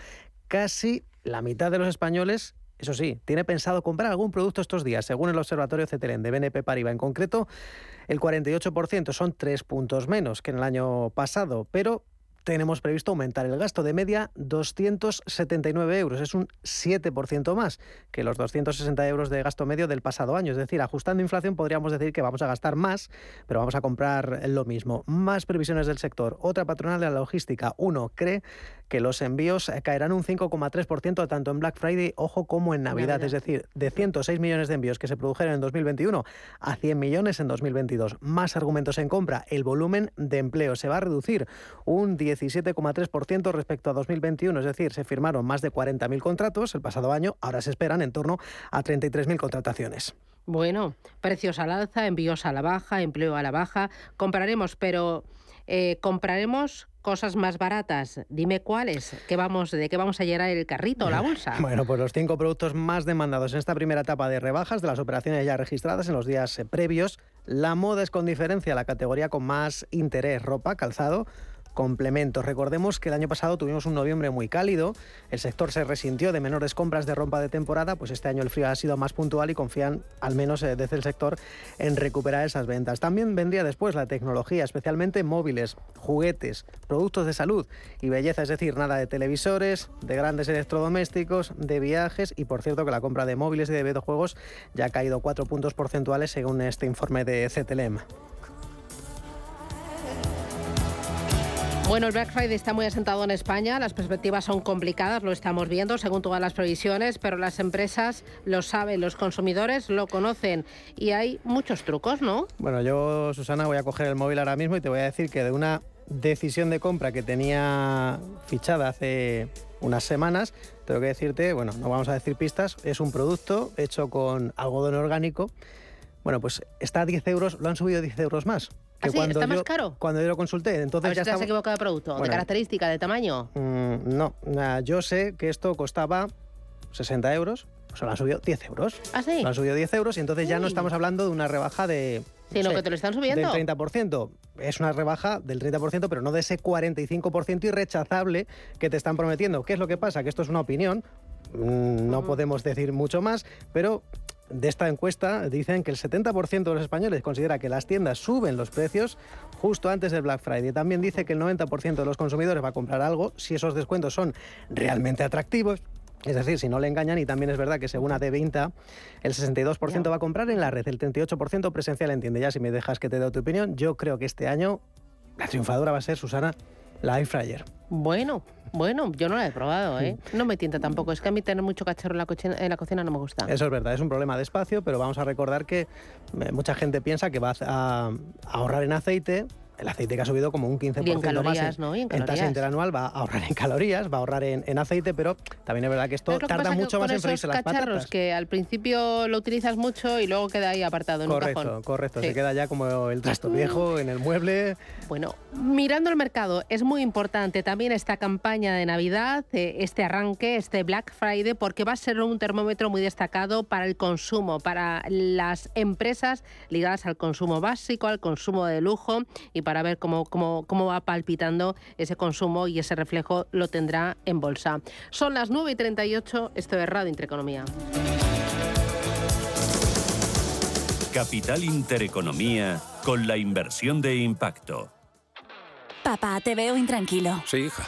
Casi la mitad de los españoles eso sí, tiene pensado comprar algún producto estos días, según el Observatorio CETELEN de BNP Paribas. En concreto, el 48% son tres puntos menos que en el año pasado, pero tenemos previsto aumentar el gasto de media 279 euros. Es un 7% más que los 260 euros de gasto medio del pasado año. Es decir, ajustando inflación podríamos decir que vamos a gastar más, pero vamos a comprar lo mismo. Más previsiones del sector. Otra patronal de la logística, uno, cree que los envíos caerán un 5,3% tanto en Black Friday, ojo, como en Navidad. Es decir, de 106 millones de envíos que se produjeron en 2021 a 100 millones en 2022. Más argumentos en compra. El volumen de empleo se va a reducir un 10 17,3% respecto a 2021, es decir, se firmaron más de 40.000 contratos el pasado año, ahora se esperan en torno a 33.000 contrataciones. Bueno, precios al alza, envíos a la baja, empleo a la baja, compraremos, pero eh, compraremos cosas más baratas. Dime cuáles, ¿Qué vamos, de qué vamos a llenar el carrito o la bolsa. Bueno, pues los cinco productos más demandados en esta primera etapa de rebajas de las operaciones ya registradas en los días eh, previos. La moda es con diferencia la categoría con más interés, ropa, calzado complementos. Recordemos que el año pasado tuvimos un noviembre muy cálido, el sector se resintió de menores compras de ropa de temporada, pues este año el frío ha sido más puntual y confían, al menos eh, desde el sector, en recuperar esas ventas. También vendría después la tecnología, especialmente móviles, juguetes, productos de salud y belleza, es decir, nada de televisores, de grandes electrodomésticos, de viajes y por cierto que la compra de móviles y de videojuegos ya ha caído cuatro puntos porcentuales según este informe de CTLM. Bueno, el Black Friday está muy asentado en España, las perspectivas son complicadas, lo estamos viendo según todas las previsiones, pero las empresas lo saben, los consumidores lo conocen y hay muchos trucos, ¿no? Bueno, yo, Susana, voy a coger el móvil ahora mismo y te voy a decir que de una decisión de compra que tenía fichada hace unas semanas, tengo que decirte, bueno, no vamos a decir pistas, es un producto hecho con algodón orgánico. Bueno, pues está a 10 euros, lo han subido 10 euros más. ¿Ah, cuando ¿Está más caro? Cuando yo lo consulté, entonces a ya estamos... equivocado de producto, de característica, de tamaño. Mm, no, yo sé que esto costaba 60 euros, pues lo han subido 10 euros. ¿Ah, sí? Lo han subido 10 euros y entonces ya no estamos hablando de una rebaja de... Sino que te lo están subiendo. Del 30%. Es una rebaja del 30%, pero no de ese 45% irrechazable que te están prometiendo. ¿Qué es lo que pasa? Que esto es una opinión, mm, no podemos decir mucho más, pero de esta encuesta dicen que el 70% de los españoles considera que las tiendas suben los precios justo antes del Black Friday. También dice que el 90% de los consumidores va a comprar algo si esos descuentos son realmente atractivos. Es decir, si no le engañan, y también es verdad que según AD20, el 62% va a comprar en la red, el 38% presencial entiende. Ya si me dejas que te dé tu opinión, yo creo que este año la triunfadora va a ser Susana, la air fryer. Bueno, bueno, yo no la he probado, ¿eh? No me tienta tampoco. Es que a mí tener mucho cacharro en la, cocina, en la cocina no me gusta. Eso es verdad, es un problema de espacio, pero vamos a recordar que eh, mucha gente piensa que va a ahorrar en aceite el aceite que ha subido como un 15% en calorías, más ¿no? en, tasa interanual va a ahorrar en calorías, va a ahorrar en, aceite, pero también es verdad que esto tarda mucho más en freírse las patatas. que al principio lo utilizas mucho y luego queda ahí apartado en correcto, un cajón. Correcto, se queda ya como el trasto viejo en el mueble. Bueno, mirando el mercado, es muy importante también esta campaña de Navidad, eh, este arranque, este Black Friday, porque va a ser un termómetro muy destacado para el consumo, para las empresas ligadas al consumo básico, al consumo de lujo y para ver cómo, cómo, cómo va palpitando ese consumo y ese reflejo lo tendrá en bolsa. Son las 9 y 38, esto es Radio Intereconomía. Capital Intereconomía con la inversión de impacto. Papá, te veo intranquilo. Sí, hija.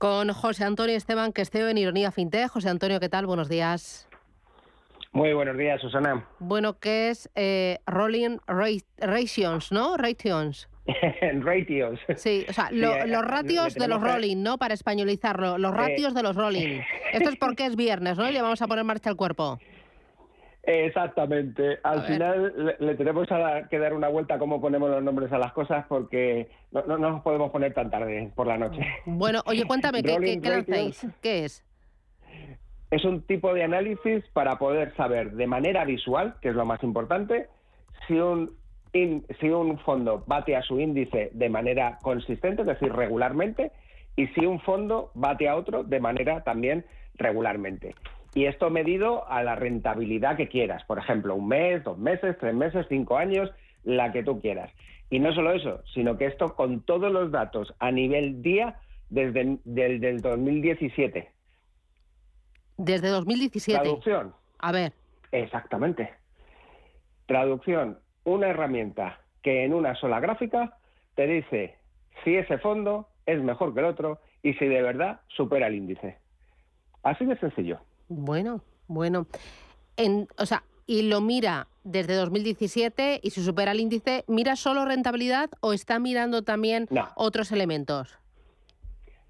con José Antonio Esteban, que esté en Ironía FinTech. José Antonio, ¿qué tal? Buenos días. Muy buenos días, Susana. Bueno, ¿qué es eh, Rolling Rations, no? Rations. ratios. Sí, o sea, eh, los ratios de los rolling, ¿no? Para españolizarlo, los ratios de los rolling. Esto es porque es viernes, ¿no? Y le vamos a poner marcha al cuerpo. Exactamente. Al final le, tenemos que dar una vuelta a cómo ponemos los nombres a las cosas porque no, no, nos podemos poner tan tarde por la noche. Bueno, oye, cuéntame, ¿qué, qué, qué ¿Qué es? Es un tipo de análisis para poder saber de manera visual, que es lo más importante, si un, si un fondo bate a su índice de manera consistente, es decir, regularmente, y si un fondo bate a otro de manera también regularmente. Y esto medido a la rentabilidad que quieras, por ejemplo, un mes, dos meses, tres meses, cinco años, la que tú quieras. Y no solo eso, sino que esto con todos los datos a nivel día desde el 2017. Desde 2017. Traducción. A ver. Exactamente. Traducción, una herramienta que en una sola gráfica te dice si ese fondo es mejor que el otro y si de verdad supera el índice. Así de sencillo. Bueno, bueno. En, o sea, y lo mira desde 2017 y si supera el índice, ¿mira solo rentabilidad o está mirando también otros elementos?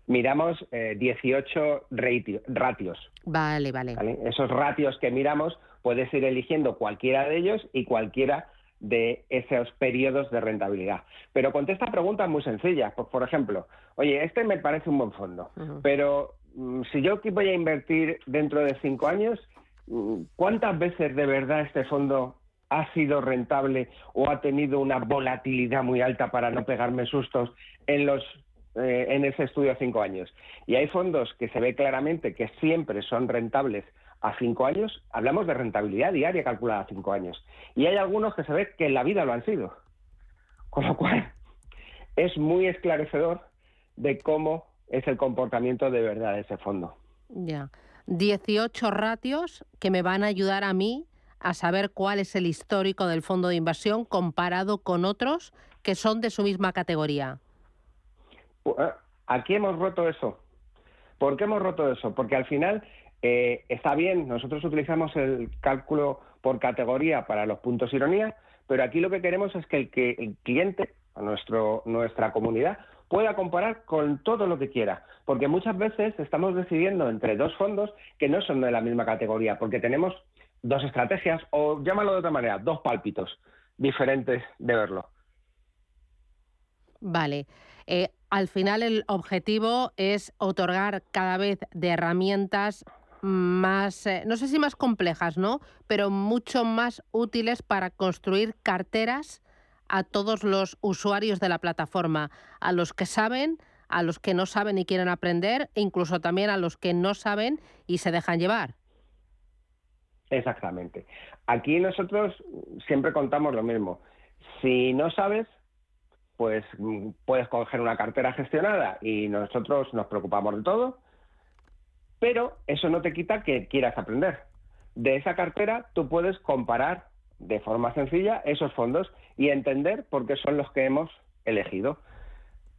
Miramos 18 eh, ratios. Vale, vale, Esos ratios que miramos, puedes ir eligiendo cualquiera de ellos y cualquiera de esos periodos de rentabilidad. Pero contesta preguntas muy sencillas. Por, por ejemplo, oye, este me parece un buen fondo, pero si yo voy a invertir dentro de cinco años, mm, ¿cuántas veces de verdad este fondo ha sido rentable o ha tenido una volatilidad muy alta para no pegarme sustos en los eh, en ese estudio a cinco años? Y hay fondos que se ve claramente que siempre son rentables a cinco años. Hablamos de rentabilidad diaria calculada a cinco años. Y hay algunos que se ve que en la vida lo han sido. Con lo cual, es muy esclarecedor de cómo es el comportamiento de verdad de ese fondo. Ya. 18 ratios que me van a ayudar a mí a saber cuál es el histórico del fondo de inversión comparado con otros que son de su misma categoría. Eh, aquí hemos roto eso. ¿Por qué hemos roto eso? Porque al final eh, está bien, nosotros utilizamos el cálculo por categoría para los puntos ironía, pero aquí lo que queremos es que el, que el cliente, nuestro, nuestra comunidad, pueda comparar con todo lo que quiera, porque muchas veces estamos decidiendo entre dos fondos que no son de la misma categoría, porque tenemos dos estrategias o llámalo de otra manera, dos pálpitos diferentes de verlo. Vale. Eh, al final el objetivo es otorgar cada vez de herramientas más, eh, no sé si más complejas, ¿no? Pero mucho más útiles para construir carteras a todos los usuarios de la plataforma, a los que saben, a los que no saben y quieren aprender, e incluso también a los que no saben y se dejan llevar. Exactamente. Aquí nosotros siempre contamos lo mismo. Si no sabes, pues mm, puedes coger una cartera gestionada y nosotros nos preocupamos de todo, pero eso no te quita que quieras aprender. De esa cartera tú puedes comparar de forma sencilla esos fondos y entender por qué son los que hemos elegido.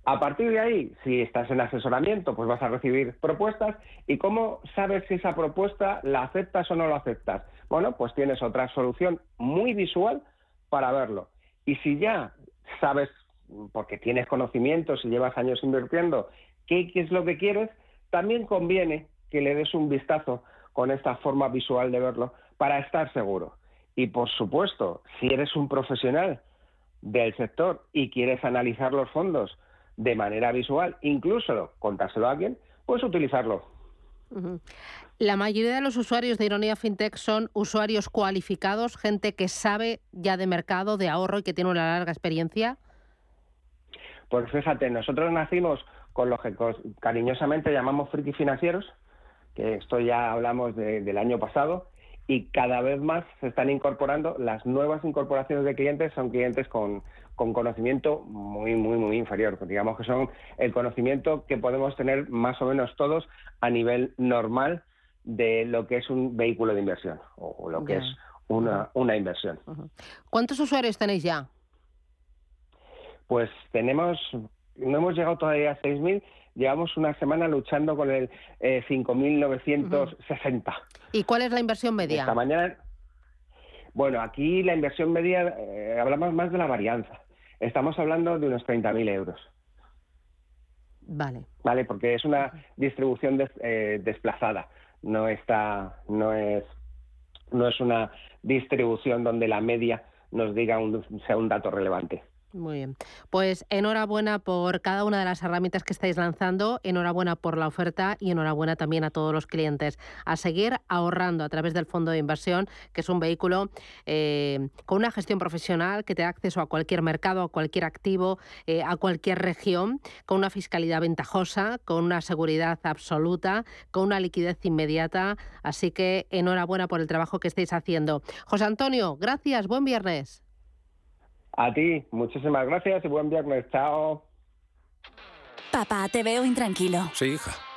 A partir de ahí, si estás en asesoramiento, pues vas a recibir propuestas. ¿Y cómo sabes si esa propuesta la aceptas o no la aceptas? Bueno, pues tienes otra solución muy visual para verlo. Y si ya sabes, porque tienes conocimientos y llevas años invirtiendo, qué, qué es lo que quieres, también conviene que le des un vistazo con esta forma visual de verlo para estar seguro. Y por supuesto, si eres un profesional del sector y quieres analizar los fondos de manera visual, incluso contárselo a alguien, puedes utilizarlo. La mayoría de los usuarios de Ironía FinTech son usuarios cualificados, gente que sabe ya de mercado, de ahorro y que tiene una larga experiencia. Pues fíjate, nosotros nacimos con lo que cariñosamente llamamos friki financieros, que esto ya hablamos del año pasado, y cada vez más se están incorporando, las nuevas incorporaciones de clientes son clientes con, con conocimiento muy, muy, muy inferior. Digamos que son el conocimiento que podemos tener más o menos todos a nivel normal de lo que es un vehículo de inversión o lo que es una, una inversión. ¿Cuántos usuarios tenéis ya? Pues tenemos, no hemos llegado todavía a 6.000, llevamos una semana luchando con el 5.960. Eh, ¿Y cuál es la inversión media? Esta mañana, bueno, aquí la inversión media, eh, hablamos más de la varianza. Estamos hablando de unos 30.000 euros. Vale. Vale, porque es una distribución eh, desplazada. No está, no es, no es una distribución donde la media nos diga un, sea un dato relevante. Muy bien. Pues enhorabuena por cada una de las herramientas que estáis lanzando, enhorabuena por la oferta y enhorabuena también a todos los clientes. A seguir ahorrando a través del fondo de inversión, que es un vehículo eh, con una gestión profesional que te da acceso a cualquier mercado, a cualquier activo, eh, a cualquier región, con una fiscalidad ventajosa, con una seguridad absoluta, con una liquidez inmediata. Así que enhorabuena por el trabajo que estáis haciendo. José Antonio, gracias, buen viernes. A ti, muchísimas gracias y buen viernes. Chao. Papá, te veo intranquilo. Sí, hija.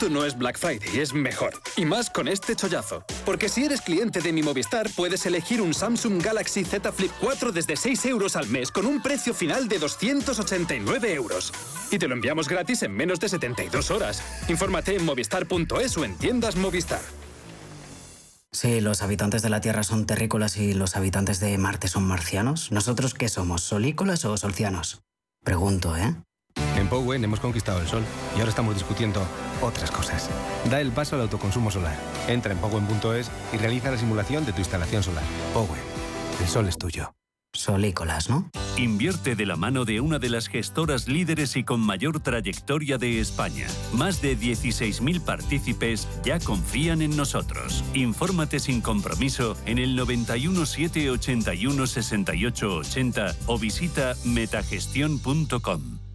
Esto no es Black Friday, es mejor. Y más con este chollazo. Porque si eres cliente de mi Movistar, puedes elegir un Samsung Galaxy Z Flip 4 desde 6 euros al mes con un precio final de 289 euros. Y te lo enviamos gratis en menos de 72 horas. Infórmate en movistar.es o en tiendas Movistar. Si los habitantes de la Tierra son terrícolas y los habitantes de Marte son marcianos, ¿nosotros qué somos, solícolas o solcianos? Pregunto, ¿eh? En Powen hemos conquistado el sol y ahora estamos discutiendo otras cosas. Da el paso al autoconsumo solar. Entra en powen.es y realiza la simulación de tu instalación solar. Powen, el sol es tuyo. Solícolas, ¿no? Invierte de la mano de una de las gestoras líderes y con mayor trayectoria de España. Más de 16.000 partícipes ya confían en nosotros. Infórmate sin compromiso en el 91 781 68 80 o visita metagestión.com.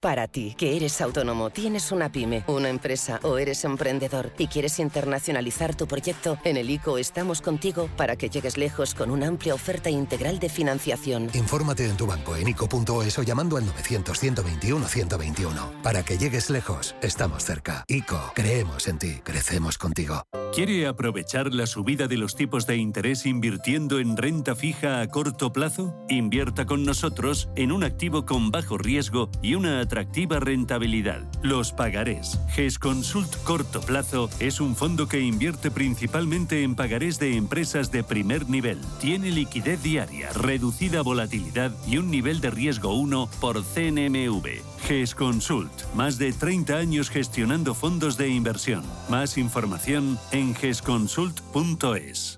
Para ti, que eres autónomo, tienes una pyme, una empresa o eres emprendedor y quieres internacionalizar tu proyecto, en el ICO estamos contigo para que llegues lejos con una amplia oferta integral de financiación. Infórmate en tu banco en ICO.es o llamando al 900-121-121. Para que llegues lejos, estamos cerca. ICO, creemos en ti, crecemos contigo. ¿Quiere aprovechar la subida de los tipos de interés invirtiendo en renta fija a corto plazo? Invierta con nosotros en un activo con bajo riesgo y una atractiva rentabilidad. Los pagarés. GESConsult Corto Plazo es un fondo que invierte principalmente en pagarés de empresas de primer nivel. Tiene liquidez diaria, reducida volatilidad y un nivel de riesgo 1 por CNMV. GESConsult. Más de 30 años gestionando fondos de inversión. Más información en gesconsult.es.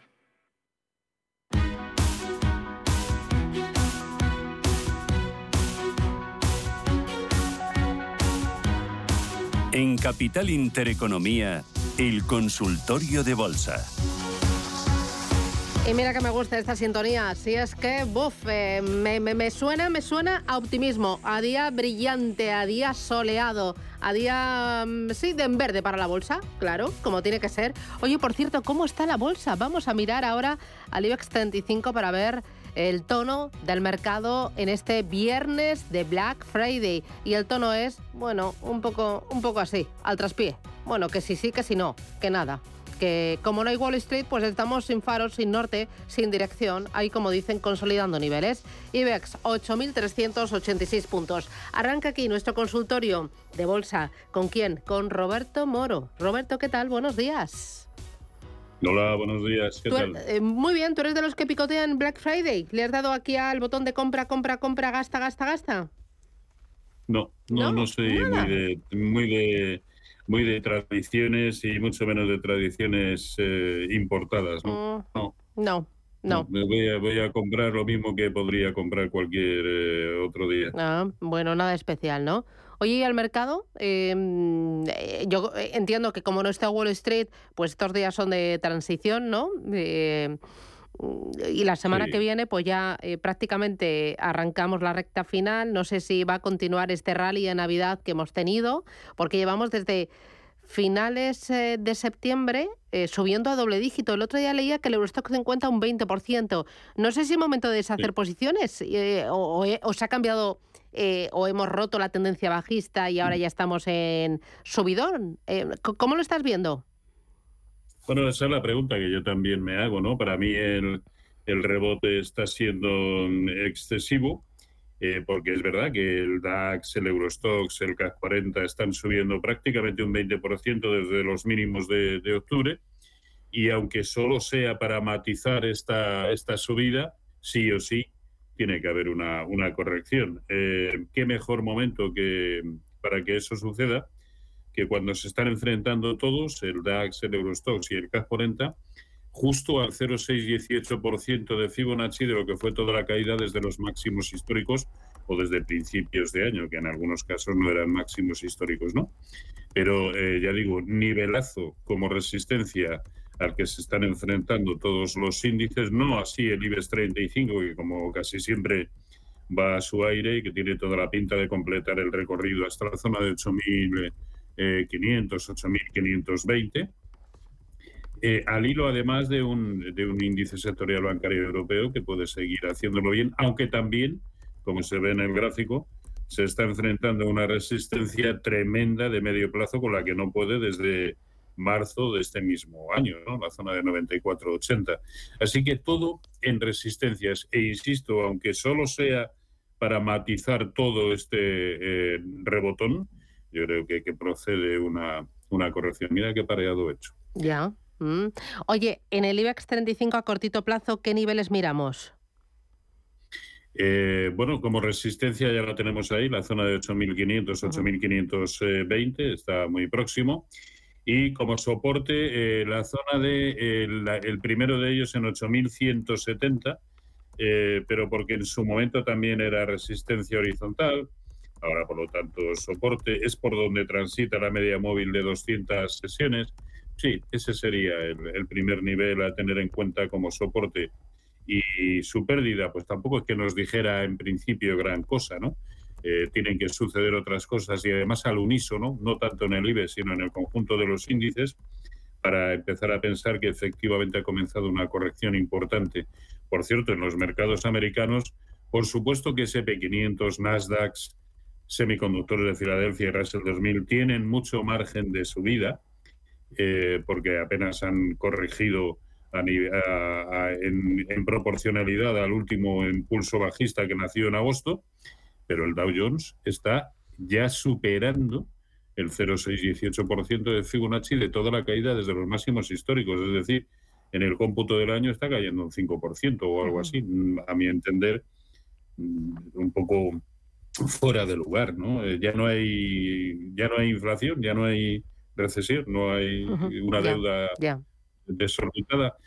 En Capital Intereconomía, el consultorio de bolsa. Y mira que me gusta esta sintonía, si es que, buf, eh, me, me- me suena, me suena a optimismo, a día brillante, a día soleado, a día, mm, sí, de en verde para la bolsa, claro, como tiene que ser. Oye, por cierto, ¿cómo está la bolsa? Vamos a mirar ahora al IBEX 35 para ver el tono del mercado en este viernes de Black Friday. Y el tono es, bueno, un poco, un poco así, al traspié. Bueno, que sí, sí, que sí, no, que nada que como no hay Wall Street, pues estamos sin faros, sin norte, sin dirección, ahí como dicen, consolidando niveles. IBEX, 8.386 puntos. Arranca aquí nuestro consultorio de bolsa. ¿Con quién? Con Roberto Moro. Roberto, ¿qué tal? Buenos días. Hola, buenos días. ¿Qué tal? eh, muy bien, ¿tú eres de los que picotean Black Friday? ¿Le has dado aquí al botón de compra, compra, compra, gasta, gasta, gasta? No, no, no, soy muy de, muy de muy de tradiciones y mucho menos de tradiciones eh, importadas, ¿no? No. No, no. Me voy a, voy a comprar lo mismo que podría comprar cualquier eh, otro día. Ah, bueno, nada especial, ¿no? Oye, ¿y al mercado? Eh, eh, yo eh, entiendo que como no está Wall Street, pues estos días son de transición, ¿no? Eh, y la semana Sí. que viene, pues ya eh, prácticamente arrancamos la recta final. No sé si va a continuar este rally de Navidad que hemos tenido, porque llevamos desde finales de septiembre eh, subiendo a doble dígito. El otro día leía que el Eurostock 50 un 20%. No sé si es momento de deshacer posiciones eh, o, o o se ha cambiado eh, o hemos roto la tendencia bajista y ahora ya estamos en subidón. Eh, ¿Cómo lo estás viendo? Bueno, esa es la pregunta que yo también me hago, ¿no? Para mí el, el rebote está siendo mm, excesivo, eh, porque es verdad que el DAX, el Eurostox, el CAC 40 están subiendo prácticamente un 20% desde los mínimos de, de octubre, y aunque solo sea para matizar esta, esta subida, sí o sí tiene que haber una, una corrección. Eh, ¿Qué mejor momento que para que eso suceda? que cuando se están enfrentando todos, el DAX, el Eurostox y el CAC 40, justo al 0,618% de Fibonacci de lo que fue toda la caída desde los máximos históricos o desde principios de año, que en algunos casos no eran máximos históricos, ¿no? Pero eh, ya digo, nivelazo como resistencia al que se están enfrentando todos los índices, no así el IBEX 35, que como casi siempre va a su aire y que tiene toda la pinta de completar el recorrido hasta la zona de 8.500, 8.520. Eh, al hilo, además, de un, de un índice sectorial bancario europeo que puede seguir haciéndolo bien, aunque también, como se ve en el gráfico, se está enfrentando a una resistencia tremenda de medio plazo con la que no puede desde marzo de este mismo año, ¿no? la zona de 94,80. Así que todo en resistencias. E insisto, aunque solo sea para matizar todo este eh, rebotón, yo creo que, que procede una, una corrección. Mira qué pareado he hecho. Ya. mm. Oye, en el IBEX 35 a cortito plazo, ¿qué niveles miramos? Eh, bueno, como resistencia ya la tenemos ahí, la zona de 8.500, 8.520 está muy próximo. Y como soporte, eh, la zona de eh, la- el primero de ellos en 8.170, eh, pero porque en su momento también era resistencia horizontal, ahora por lo tanto soporte, es por donde transita la media móvil de 200 sesiones. Sí, ese sería el, el primer nivel a tener en cuenta como soporte. Y su pérdida, pues tampoco es que nos dijera en principio gran cosa, ¿no? Eh, tienen que suceder otras cosas y además al unísono, no tanto en el IBEX, sino en el conjunto de los índices, para empezar a pensar que efectivamente ha comenzado una corrección importante. Por cierto, en los mercados americanos, por supuesto que SP500, Nasdaq, semiconductores de Filadelfia y Russell 2000 tienen mucho margen de subida, eh, porque apenas han corregido en proporcionalidad al último impulso bajista que nació en agosto, pero el Dow Jones está ya superando el 0,618% de Fibonacci de toda la caída desde los máximos históricos. Es decir, en el cómputo del año está cayendo un 5% o algo así. Mm, A mi entender, mm, un poco fuera de lugar, ¿no? Eh, Ya no hay, ya no hay inflación, ya no hay recesión, no hay una deuda desorbitada.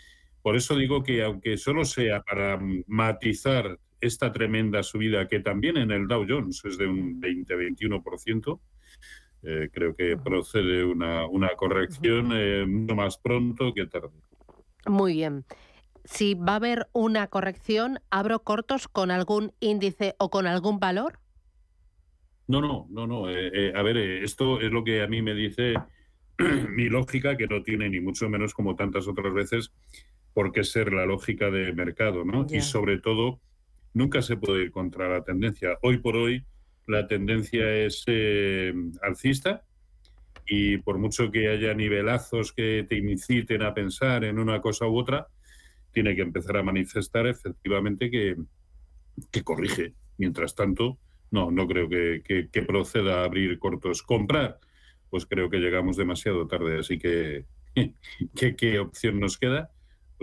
Por eso digo que aunque solo sea para matizar esta tremenda subida que también en el Dow Jones es de un 20-21%, eh, creo que procede una, una corrección eh, mucho más pronto que tarde. Muy bien. Si va a haber una corrección, ¿abro cortos con algún índice o con algún valor? No, no, no, no. eh, eh, a ver, esto es lo que a mí me dice mi lógica, que no tiene ni mucho menos como tantas otras veces por qué ser la lógica de mercado, ¿no? Y sobre todo, nunca se puede ir contra la tendencia. Hoy por hoy, la tendencia es eh, alcista y por mucho que haya nivelazos que te inciten a pensar en una cosa u otra, tiene que empezar a manifestar efectivamente que, que corrige. Mientras tanto, no, no creo que, que- proceda a abrir cortos. Comprar, pues creo que llegamos demasiado tarde, así que ¿qué, qué opción nos queda?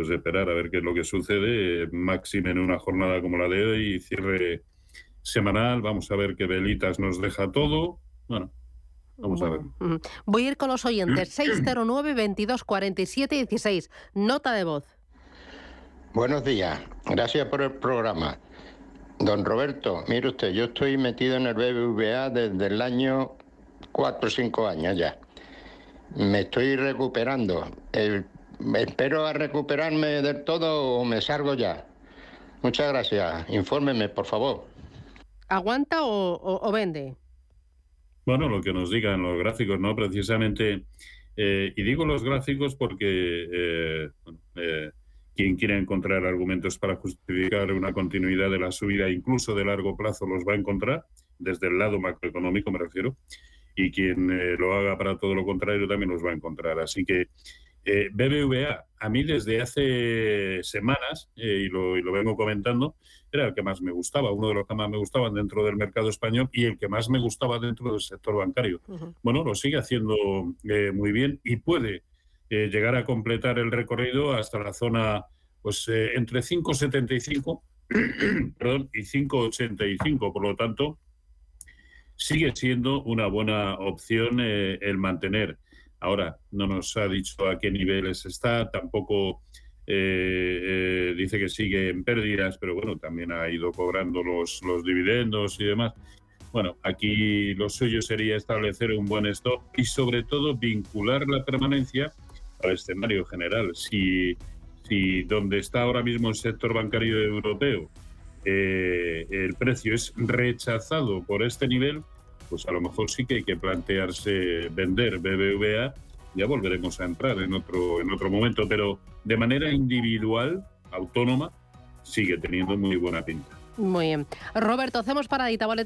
Pues esperar a ver qué es lo que sucede, máxime en una jornada como la de hoy, cierre semanal, vamos a ver qué velitas nos deja todo. Bueno, vamos a ver. Voy a ir con los oyentes. 609 22 47 16. Nota de voz. Buenos días, gracias por el programa. Don Roberto, mire usted, yo estoy metido en el BBVA desde el año 4 o 5 años ya. Me estoy recuperando. El- espero a recuperarme del todo o me salgo ya. Muchas gracias. Infórmeme, por favor. ¿Aguanta o, o- o vende? Bueno, lo que nos digan los gráficos, ¿no? Precisamente, eh, y digo los gráficos porque eh, eh, quien quiera encontrar argumentos para justificar una continuidad de la subida, incluso de largo plazo, los va a encontrar, desde el lado macroeconómico me refiero, y quien eh, lo haga para todo lo contrario también los va a encontrar. Así que eh, BBVA, a mí desde hace semanas, eh, y, lo, y lo vengo comentando, era el que más me gustaba, uno de los que más me gustaban dentro del mercado español y el que más me gustaba dentro del sector bancario. Bueno, lo sigue haciendo eh, muy bien y puede llegar a completar el recorrido hasta la zona pues entre 5,75 perdón, y 5,85. Por lo tanto, sigue siendo una buena opción eh, el mantener. Ahora, no nos ha dicho a qué niveles está, tampoco eh, eh, dice que sigue en pérdidas, pero bueno, también ha ido cobrando los, dividendos y demás. Bueno, aquí lo suyo sería establecer un buen stop y sobre todo vincular la permanencia al escenario general. Si, si donde está ahora mismo el sector bancario europeo eh, el precio es rechazado por este nivel, pues a lo mejor sí que hay que plantearse vender BBVA. Ya volveremos a entrar en otro, en otro momento, pero de manera individual, autónoma, sigue teniendo muy buena pinta. Muy bien. Roberto, hacemos paradita, boletín.